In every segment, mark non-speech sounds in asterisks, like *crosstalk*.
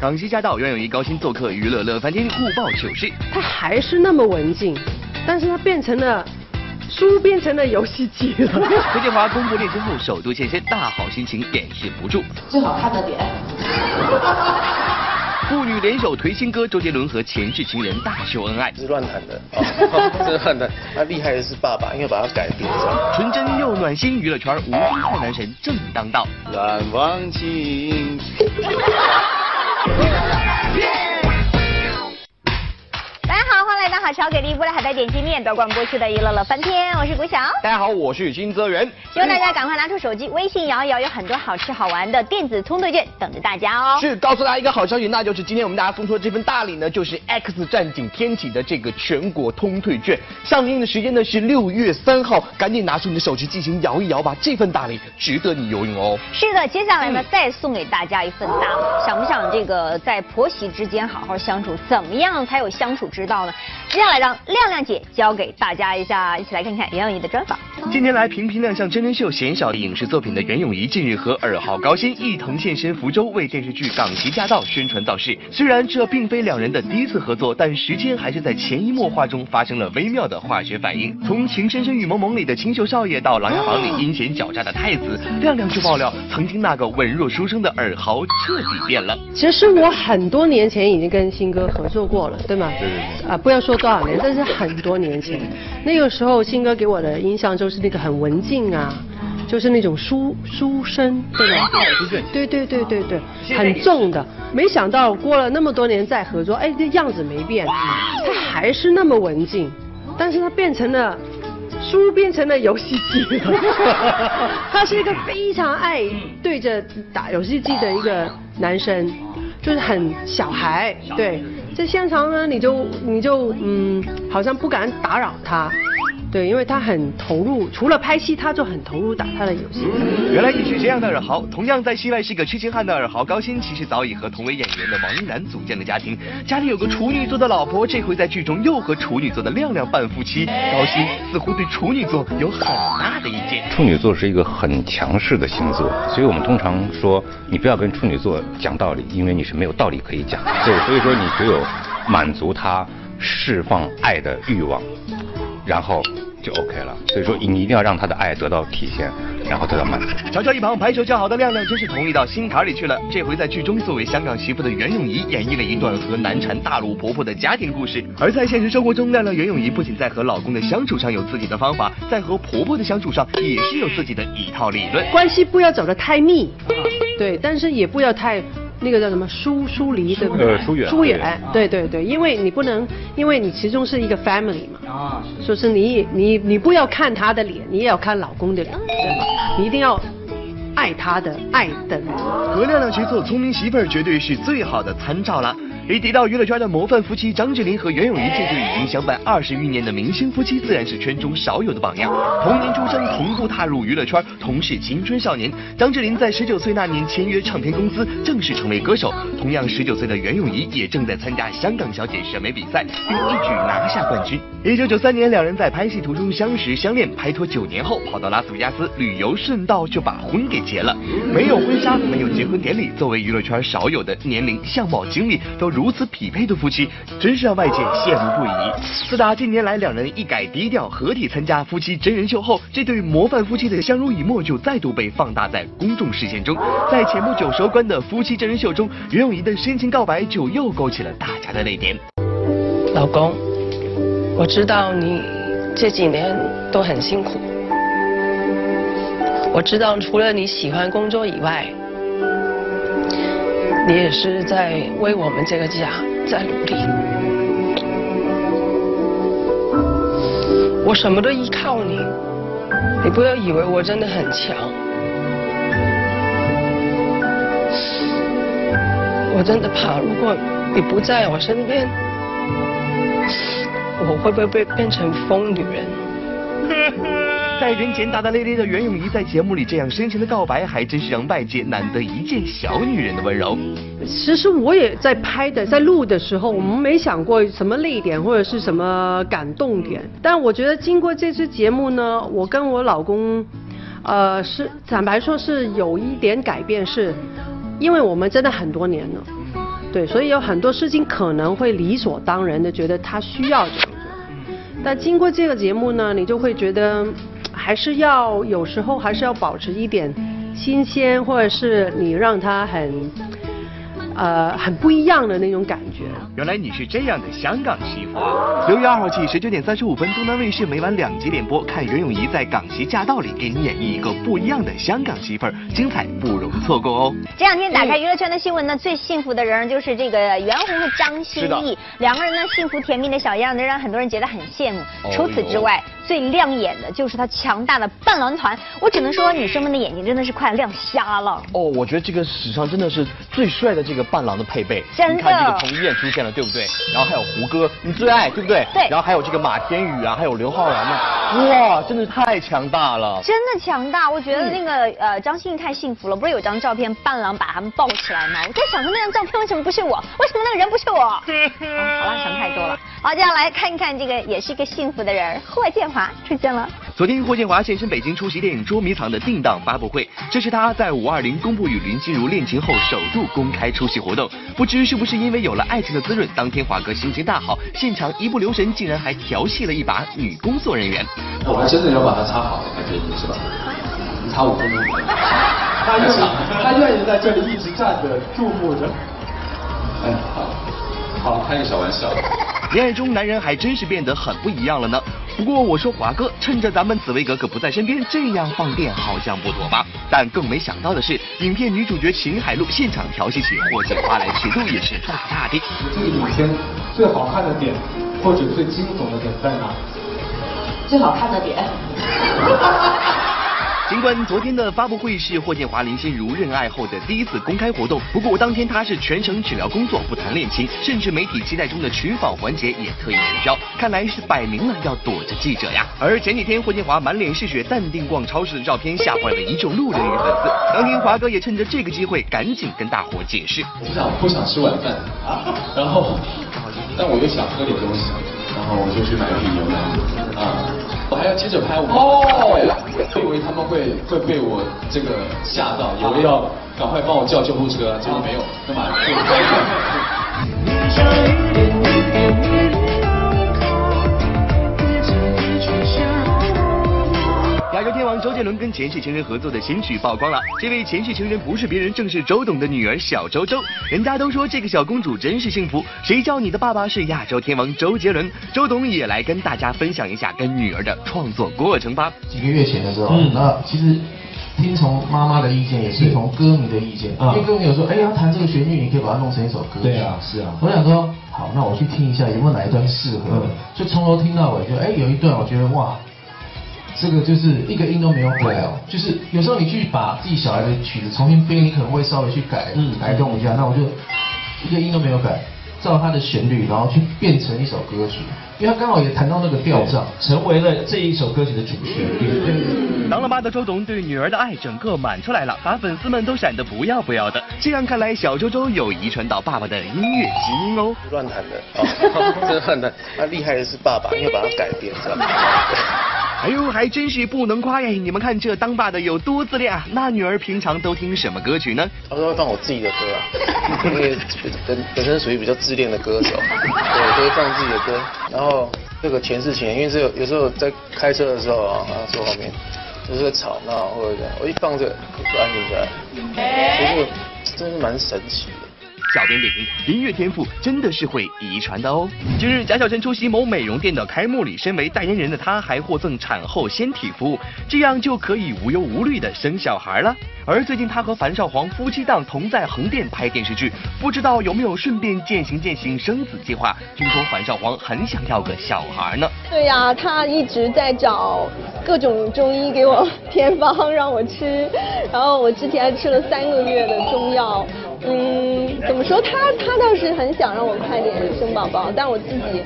港西驾到，袁咏仪高薪做客娱乐乐翻天，互爆糗事。他还是那么文静，但是他变成了书变成了游戏机了。*laughs* 崔建华公布恋情后首度现身，大好心情掩饰不住。最好看的点。父女联手推新歌，周杰伦和前世情人大秀恩爱。是乱弹的，是 *laughs* 乱弹。他厉害的是爸爸，因为把它改编了。纯真又暖心，娱乐圈无敌快男神正当道。难忘情。*laughs* 好，欢迎来到好潮给力波的海带点心面，多管播出的娱乐乐翻天，我是古晓。大家好，我是金泽源。希望大家赶快拿出手机，微信摇一摇，有很多好吃好玩的电子通兑券等着大家哦。是告诉大家一个好消息，那就是今天我们大家送出的这份大礼呢，就是 X 战警天启的这个全国通兑券，上映的时间呢是六月三号，赶紧拿出你的手机进行摇一摇吧，这份大礼值得你游泳哦。是的，接下来呢，再送给大家一份大礼，想不想这个在婆媳之间好好相处？怎么样才有相处之道呢？接下来让亮亮姐教给大家一下，一起来看看袁咏仪的专访。近年来频频亮相真人秀、鲜少影视作品的袁咏仪，近日和二号高鑫一同现身福州，为电视剧《港籍驾到》宣传造势。虽然这并非两人的第一次合作，但时间还是在潜移默化中发生了微妙的化学反应。从《情深深雨蒙蒙》里的清秀少爷到《琅琊榜》里阴险狡诈的太子，亮亮就爆料，曾经那个稳若书生的尔豪彻底变了。其实我很多年前已经跟新哥合作过了，对吗？对对对。啊，不要说多少年，但是很多年前，那个时候新哥给我的印象就是那个很文静啊，就是那种书书生，对吧？对对对对对，很重的。没想到过了那么多年再合作，哎，这样子没变，他还是那么文静，但是他变成了。书变成了游戏机了，*laughs* 他是一个非常爱对着打游戏机的一个男生，就是很小孩，对，在现场呢，你就你就嗯，好像不敢打扰他。对，因为他很投入，除了拍戏，他就很投入打他的游戏。原来你是这样的尔豪，同样在戏外是个痴情汉的尔豪高鑫，其实早已和同为演员的王一楠组建了家庭，家里有个处女座的老婆，这回在剧中又和处女座的亮亮扮夫妻。高鑫似乎对处女座有很大的意见。处女座是一个很强势的星座，所以我们通常说你不要跟处女座讲道理，因为你是没有道理可以讲。对，所以说你只有满足他释放爱的欲望，然后。就 OK 了，所以说你一定要让他的爱得到体现，然后得到满足。瞧瞧一旁排球较好的亮亮，真是同意到心坎里去了。这回在剧中作为香港媳妇的袁咏仪，演绎了一段和难缠大陆婆婆的家庭故事。而在现实生活中，亮亮袁咏仪不仅在和老公的相处上有自己的方法，在和婆婆的相处上也是有自己的一套理论。关系不要走得太密，对，但是也不要太。那个叫什么疏疏离对不对？呃，疏远。疏远，对对对，因为你不能，因为你其中是一个 family 嘛。啊。说是你你你不要看他的脸，你也要看老公的脸，对吗？你一定要爱他的爱的人。和亮亮去做聪明媳妇儿，绝对是最好的参照了。一提到娱乐圈的模范夫妻张智霖和袁咏仪，这对已经相伴二十余年的明星夫妻，自然是圈中少有的榜样。同年出生，同步踏入娱乐圈，同是青春少年。张智霖在十九岁那年签约唱片公司，正式成为歌手。同样十九岁的袁咏仪也正在参加香港小姐选美比赛，并一举拿下冠军。一九九三年，两人在拍戏途中相识相恋，拍拖九年后跑到拉斯维加斯旅游，顺道就把婚给结了。没有婚纱，没有结婚典礼，作为娱乐圈少有的年龄、相貌、经历都。如此匹配的夫妻，真是让外界羡慕不已。自打近年来两人一改低调，合体参加夫妻真人秀后，这对模范夫妻的相濡以沫就再度被放大在公众视线中。在前不久收官的夫妻真人秀中，袁咏仪的深情告白就又勾起了大家的泪点。老公，我知道你这几年都很辛苦，我知道除了你喜欢工作以外。你也是在为我们这个家在努力，我什么都依靠你，你不要以为我真的很强，我真的怕如果你不在我身边，我会不会被变成疯女人？*laughs* 在人前大大咧咧的袁咏仪，在节目里这样深情的告白，还真是让外界难得一见小女人的温柔。其实我也在拍的，在录的时候，我们没想过什么泪点或者是什么感动点。但我觉得经过这次节目呢，我跟我老公，呃，是坦白说是有一点改变是，因为我们真的很多年了，对，所以有很多事情可能会理所当然的觉得他需要这样做，但经过这个节目呢，你就会觉得还是要有时候还是要保持一点新鲜，或者是你让他很。呃，很不一样的那种感觉。原来你是这样的香港媳妇啊！六月二号起，十九点三十五分，东南卫视每晚两集联播，看袁咏仪在《港媳驾到》里给你演绎一个不一样的香港媳妇儿，精彩不容错过哦。这两天打开娱乐圈的新闻呢，最幸福的人就是这个袁弘和张歆艺，两个人呢幸福甜蜜的小样子，让很多人觉得很羡慕。除此之外，最亮眼的就是他强大的伴郎团，我只能说女生们的眼睛真的是快亮瞎了。哦，我觉得这个史上真的是最帅的这个伴郎的配备。真的。你看这个彭于晏出现了，对不对？然后还有胡歌，你最爱，对不对？对。然后还有这个马天宇啊，还有刘昊然呢，哇，真的太强大了。真的强大，我觉得那个呃张歆艺太幸福了，不是有张照片伴郎把他们抱起来吗？我在想说那张照片为什么不是我？为什么那个人不是我？*laughs* 好了，想太多了。好，接下来看一看这个也是一个幸福的人，霍建华出现了。昨天，霍建华现身北京出席电影《捉迷藏》的定档发布会，这是他在五二零公布与林心如恋情后首度公开出席活动。不知是不是因为有了爱情的滋润，当天华哥心情大好，现场一不留神竟然还调戏了一把女工作人员。我还真的要把它擦好，觉得是吧？你擦五分钟。他愿意，他愿意在这里一直站着注目着。哎，好，好，开个小玩笑。恋爱中男人还真是变得很不一样了呢。不过我说华哥，趁着咱们紫薇格格不在身边，这样放电好像不妥吧？但更没想到的是，影片女主角秦海璐现场调戏起霍建华来，尺度也是大大的。这个影片最好看的点，或者最惊悚的点在哪？最好看的点。尽管昨天的发布会是霍建华、林心如认爱后的第一次公开活动，不过当天他是全程只聊工作，不谈恋情，甚至媒体期待中的取访环节也特意取消，看来是摆明了要躲着记者呀。而前几天霍建华满脸是血、淡定逛超市的照片，吓坏了一众路人与粉丝。当天华哥也趁着这个机会，赶紧跟大伙解释：我不想不想吃晚饭，然后但我又想喝点东西，然后我就去买瓶牛奶啊。我还要接着拍我哦，我以为他们会会被我这个吓到，以为要赶快帮我叫救护车，结果没有，干嘛？伦跟前世情人合作的新曲曝光了。这位前世情人不是别人，正是周董的女儿小周周。人家都说这个小公主真是幸福，谁叫你的爸爸是亚洲天王周杰伦？周董也来跟大家分享一下跟女儿的创作过程吧。几个月前的时候，嗯那其实听从妈妈的意见，也是从歌迷的意见，因为歌迷有说，哎呀，弹这个旋律，你可以把它弄成一首歌。对啊，是啊。我想说，好，那我去听一下有没有哪一段适合。就从头听到尾，就哎有一段我觉得哇。这个就是一个音都没有改哦，就是有时候你去把自己小孩的曲子重新编，你可能会稍微去改，改动一下。那我就一个音都没有改，照它的旋律，然后去变成一首歌曲。因为他刚好也谈到那个调上，成为了这一首歌曲的主旋律。当了爸的周董对女儿的爱整个满出来了，把粉丝们都闪得不要不要的。这样看来，小周周有遗传到爸爸的音乐基因哦。乱弹的，真的乱弹。他厉害的是爸爸，因为把它改编，知道吗？哎呦，还真是不能夸呀！你们看这当爸的有多自恋啊！那女儿平常都听什么歌曲呢？他都会放我自己的歌啊，因为本本身属于比较自恋的歌手，对，都会放自己的歌。然后这个前世情，因为这有有时候在开车的时候啊，坐后面就是在吵闹或者这样，我一放这个就安静下来，其实真是蛮神奇的。小编点评：音乐天赋真的是会遗传的哦。近日，贾小晨出席某美容店的开幕礼，身为代言人的她还获赠产后纤体服务，这样就可以无忧无虑的生小孩了。而最近，她和樊少皇夫妻档同在横店拍电视剧，不知道有没有顺便践行践行生子计划？听说樊少皇很想要个小孩呢。对呀，他一直在找各种中医给我 *laughs* 偏方让我吃，然后我之前吃了三个月的中药。嗯，怎么说？他他倒是很想让我快点生宝宝，但我自己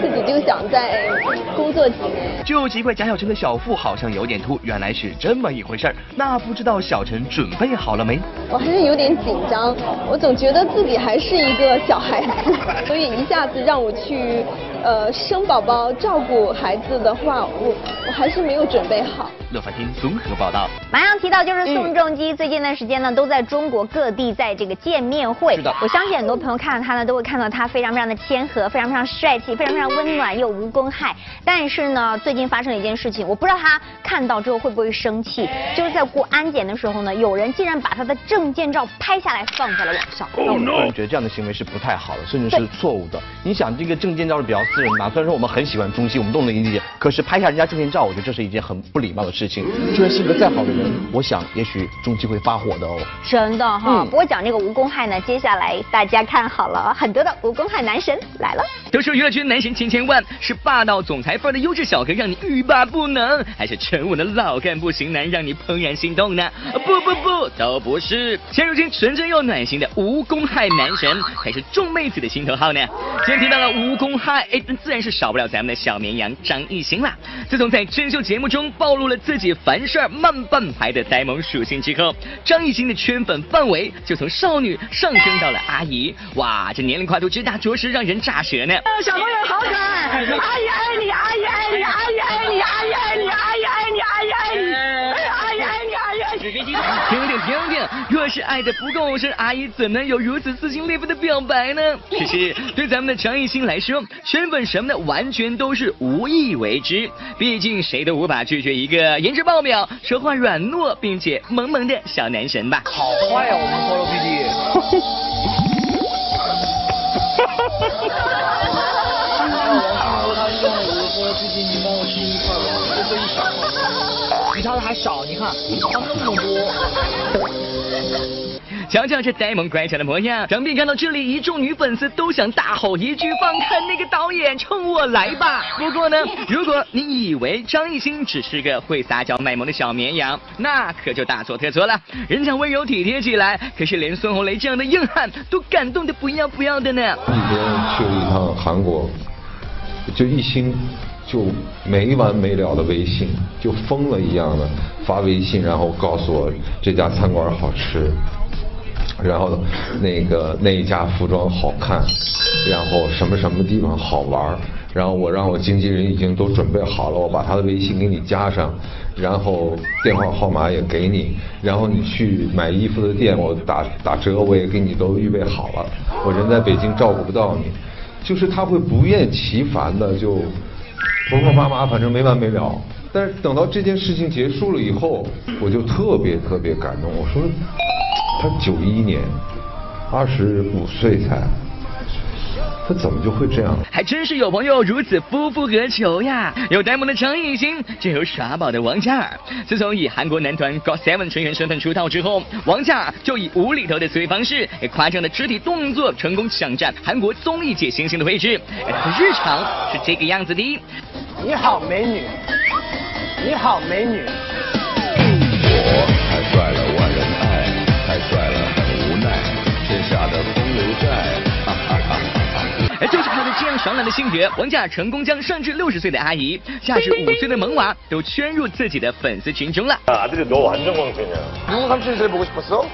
自己就想再工作几年。就奇怪贾小晨的小腹好像有点凸，原来是这么一回事儿。那不知道小陈准备好了没？我还是有点紧张，我总觉得自己还是一个小孩子，所以一下子让我去呃生宝宝照顾孩子的话，我我还是没有准备好。乐凡天综合报道。马上提到就是宋仲基，最近一段时间呢都在中国各地在这个见面会。是的我相信很多朋友看到他呢，都会看到他非常非常的谦和，非常非常帅气，非常非常温暖又无公害。但是呢，最近发生了一件事情，我不知道他看到之后会不会生气。就是在过安检的时候呢，有人竟然把他的证件照拍下来放在了网上。那我个人觉得这样的行为是不太好的，甚至是错误的。你想，这个证件照是比较私人的嘛，虽然说我们很喜欢中西，我们都能理解，可是拍下人家证件照，我觉得这是一件很不礼貌的事情。就算性格再好的人，我想也许中期会发火的哦。真的哈，嗯不过讲这个无公害呢，接下来大家看好了，很多的无公害男神来了。都说娱乐圈男神千千万，是霸道总裁范儿的优质小哥让你欲罢不能，还是沉稳的老干部型男让你怦然心动呢？不不不，都不是。现如今纯真又暖心的无公害男神，才是众妹子的心头好呢。既然提到了无公害，哎，那自然是少不了咱们的小绵羊张艺兴啦。自从在真秀节目中暴露了自己凡事慢半拍的呆萌属性之后，张艺兴的圈粉范围就从少女上升到了阿姨。哇，这年龄跨度之大，着实让人咋舌呢。小朋友好可爱，阿姨爱你，阿姨爱你，阿姨爱你，阿姨爱你，若是爱的不够深，阿姨怎能有如此撕心裂肺的表白呢？其实对咱们的张艺兴来说，圈粉什么的完全都是无意为之。毕竟谁都无法拒绝一个颜值爆表、说话软糯并且萌萌的小男神吧。好坏啊，我们 Follow PD。比他的还少，你看他那么多。瞧瞧这呆萌乖巧的模样，想必看到这里，一众女粉丝都想大吼一句：“放开那个导演，冲我来吧！”不过呢，*laughs* 如果你以为张艺兴只是个会撒娇卖萌的小绵羊，那可就大错特错了。人家温柔体贴起来，可是连孙红雷这样的硬汉都感动的不要不要的呢。那天去了一趟韩国，就一心就没完没了的微信，就疯了一样的发微信，然后告诉我这家餐馆好吃，然后那个那一家服装好看，然后什么什么地方好玩儿，然后我让我经纪人已经都准备好了，我把他的微信给你加上，然后电话号码也给你，然后你去买衣服的店，我打打折我也给你都预备好了，我人在北京照顾不到你，就是他会不厌其烦的就婆婆妈妈，反正没完没了。但是等到这件事情结束了以后，我就特别特别感动。我说，他九一年，二十五岁才，他怎么就会这样？还真是有朋友如此夫复何求呀！有呆萌的张艺兴，就有耍宝的王嘉尔。自从以韩国男团 GOT7 成员身份出道之后，王嘉尔就以无厘头的思维方式、哎夸张的肢体动作，成功抢占韩国综艺界新星的位置。哎他的日常是这个样子的。你好，美女。你好，美女。太帅了，万人爱；太帅了，很无奈。天下的风流债，哈哈哈哈。哎，就是靠着这样爽朗的性格，王嘉尔成功将上至六十岁的阿姨，下至五岁的萌娃，都圈入自己的粉丝群中了。 아들이 너 완전 광팬이야. 누구 삼촌이 제일 보고 싶었어?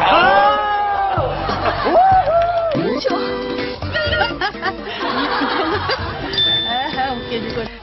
아!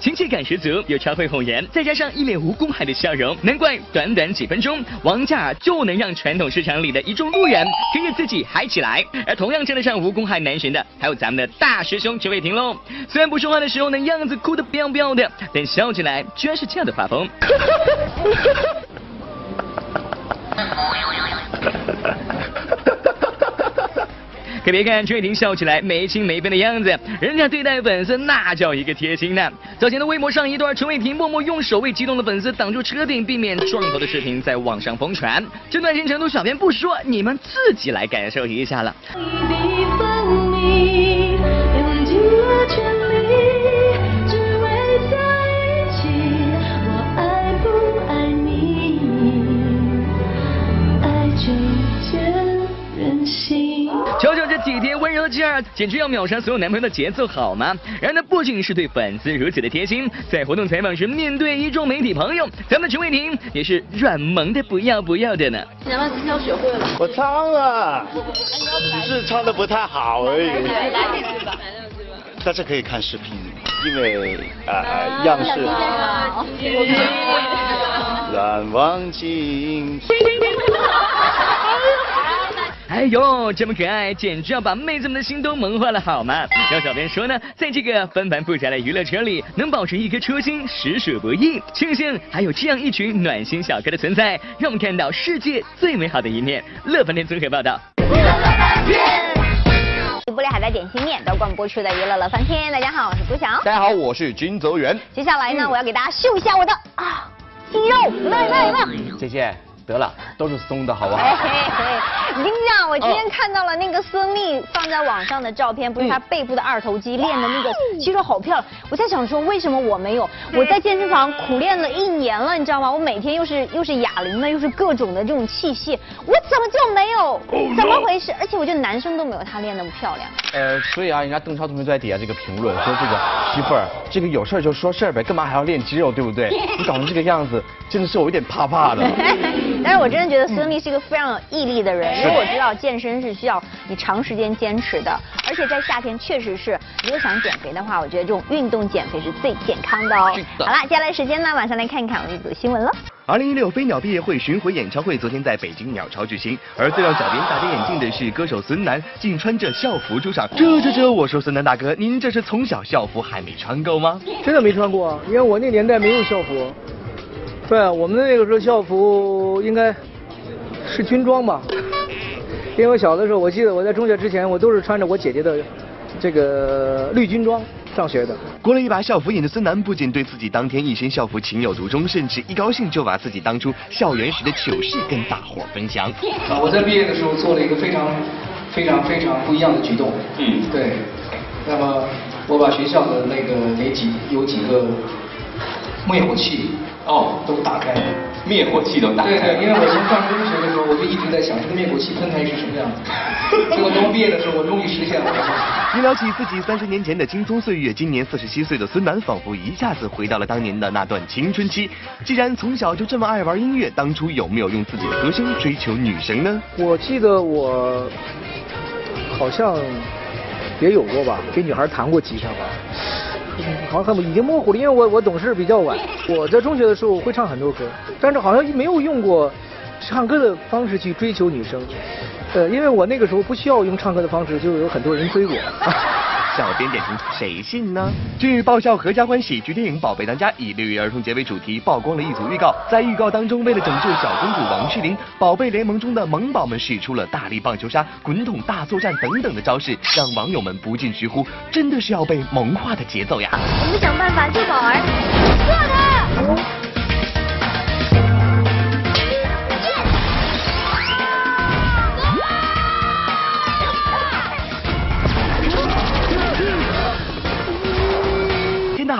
亲切感十足，又超会哄人，再加上一脸无公害的笑容，难怪短短几分钟，王嘉尔就能让传统市场里的一众路人跟着自己嗨起来。而同样称得上无公害男神的，还有咱们的大师兄陈伟霆喽。虽然不说话的时候呢，样子哭得不要不要的，但笑起来居然是这样的画风。可别看陈伟霆笑起来没心没肺的样子，人家对待粉丝那叫一个贴心呢。早前的微博上一段陈伟霆默默用手为激动的粉丝挡住车顶，避免撞头的视频在网上疯传。这段新程度，小编不说，你们自己来感受一下了。这体贴温柔的劲儿，简直要秒杀所有男朋友的节奏，好吗？然而呢，不仅是对粉丝如此的贴心，在活动采访时面对一众媒体朋友，咱们的陈伟霆也是软萌的不要不要的呢。想把今天学会了。我唱了，只是唱的不太好而已。来两句吧。但是可以看视频，因为呃样式。难忘记。*laughs* *laughs* 哎呦，这么可爱，简直要把妹子们的心都萌化了，好吗？让小编说呢，在这个纷繁复杂的娱乐圈里，能保持一颗初心，实属不易。庆幸还有这样一群暖心小哥的存在，让我们看到世界最美好的一面。乐翻天综合报道。玻璃海苔点心面，德冠播出的娱乐乐翻天。大家好，我是朱晓。大家好，我是金泽源。接下来呢，我要给大家秀一下我的啊肌肉，来来来。姐姐。得了，都是松的，好不好？哎 *laughs* 嘿嘿，我跟你讲，我今天看到了那个孙俪放在网上的照片，不是她背部的二头肌练的那个肌肉好漂亮。我在想说，为什么我没有？我在健身房苦练了一年了，你知道吗？我每天又是又是哑铃的，又是各种的这种器械，我怎么就没有？怎么回事？而且我觉得男生都没有她练那么漂亮。呃，所以啊，人家邓超同学在底下这个评论说这个媳妇儿，这个有事儿就说事儿呗，干嘛还要练肌肉，对不对？*laughs* 你搞成这个样子，真的是我有点怕怕的。*laughs* 但是我真的觉得孙俪是一个非常有毅力的人，因为我知道健身是需要你长时间坚持的，而且在夏天确实是，如果想减肥的话，我觉得这种运动减肥是最健康的哦。好了，接下来时间呢，马上来看一看我们一组新闻了。二零一六飞鸟毕业会巡回演唱会昨天在北京鸟巢举行，而最让小编大跌眼镜的是，歌手孙楠竟穿着校服出场。这这这，我说孙楠大哥，您这是从小校服还没穿够吗？真的没穿过啊，因为我那年代没有校服。对，我们那个时候校服应该是军装吧？因为我小的时候，我记得我在中学之前，我都是穿着我姐姐的这个绿军装上学的。过了一把校服瘾的孙楠，不仅对自己当天一身校服情有独钟，甚至一高兴就把自己当初校园时的糗事跟大伙分享。啊，我在毕业的时候做了一个非常、非常、非常不一样的举动。嗯，对。那么我把学校的那个哪几有几个灭火器。哦，都打开了，灭火器都打开。对对，因为我从上中学的时候，我就一直在想这个灭火器喷开是什么样子。*laughs* 结果等我毕业的时候，我终于实现了。一聊起自己三十年前的青葱岁月，今年四十七岁的孙楠仿佛一下子回到了当年的那段青春期。既然从小就这么爱玩音乐，当初有没有用自己的歌声追求女神呢？我记得我好像也有过吧，给女孩弹过吉他吧。好像已经模糊了，因为我我懂事比较晚。我在中学的时候会唱很多歌，但是好像没有用过唱歌的方式去追求女生。呃，因为我那个时候不需要用唱歌的方式，就有很多人追我。*laughs* 小编点评，谁信呢？据爆笑合家欢喜剧电影《宝贝当家》以六一儿童节为主题，曝光了一组预告。在预告当中，为了拯救小公主王诗龄，宝贝联盟中的萌宝们使出了大力棒球杀、滚筒大作战等等的招式，让网友们不禁直呼：真的是要被萌化的节奏呀！我们想办法救宝儿，做的。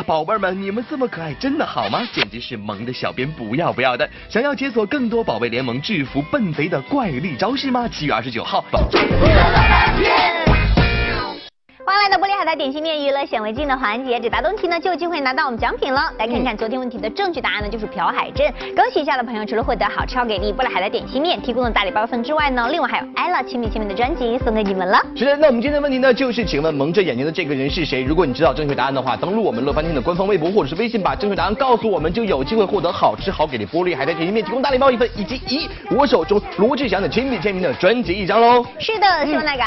宝贝们，你们这么可爱，真的好吗？简直是萌的小编不要不要的！想要解锁更多宝贝联盟制服笨贼的怪力招式吗？七月二十九号，宝贝。欢迎来到玻璃海苔点心面娱乐显微镜的环节，解答问题呢就有机会拿到我们奖品了。来看看昨天问题的正确答案呢，就是朴海镇。恭喜一下的朋友，除了获得好吃好给力玻璃海苔点心面提供的大礼包份之外呢，另外还有 ella 亲笔签名的专辑送给你们了。是的，那我们今天的问题呢，就是请问蒙着眼睛的这个人是谁？如果你知道正确答案的话，登录我们乐翻天的官方微博或者是微信，把正确答案告诉我们，就有机会获得好吃好给力玻璃海苔点心面提供大礼包一份，以及一我手中罗志祥的亲笔签名的专辑一张喽。是的，希望大家。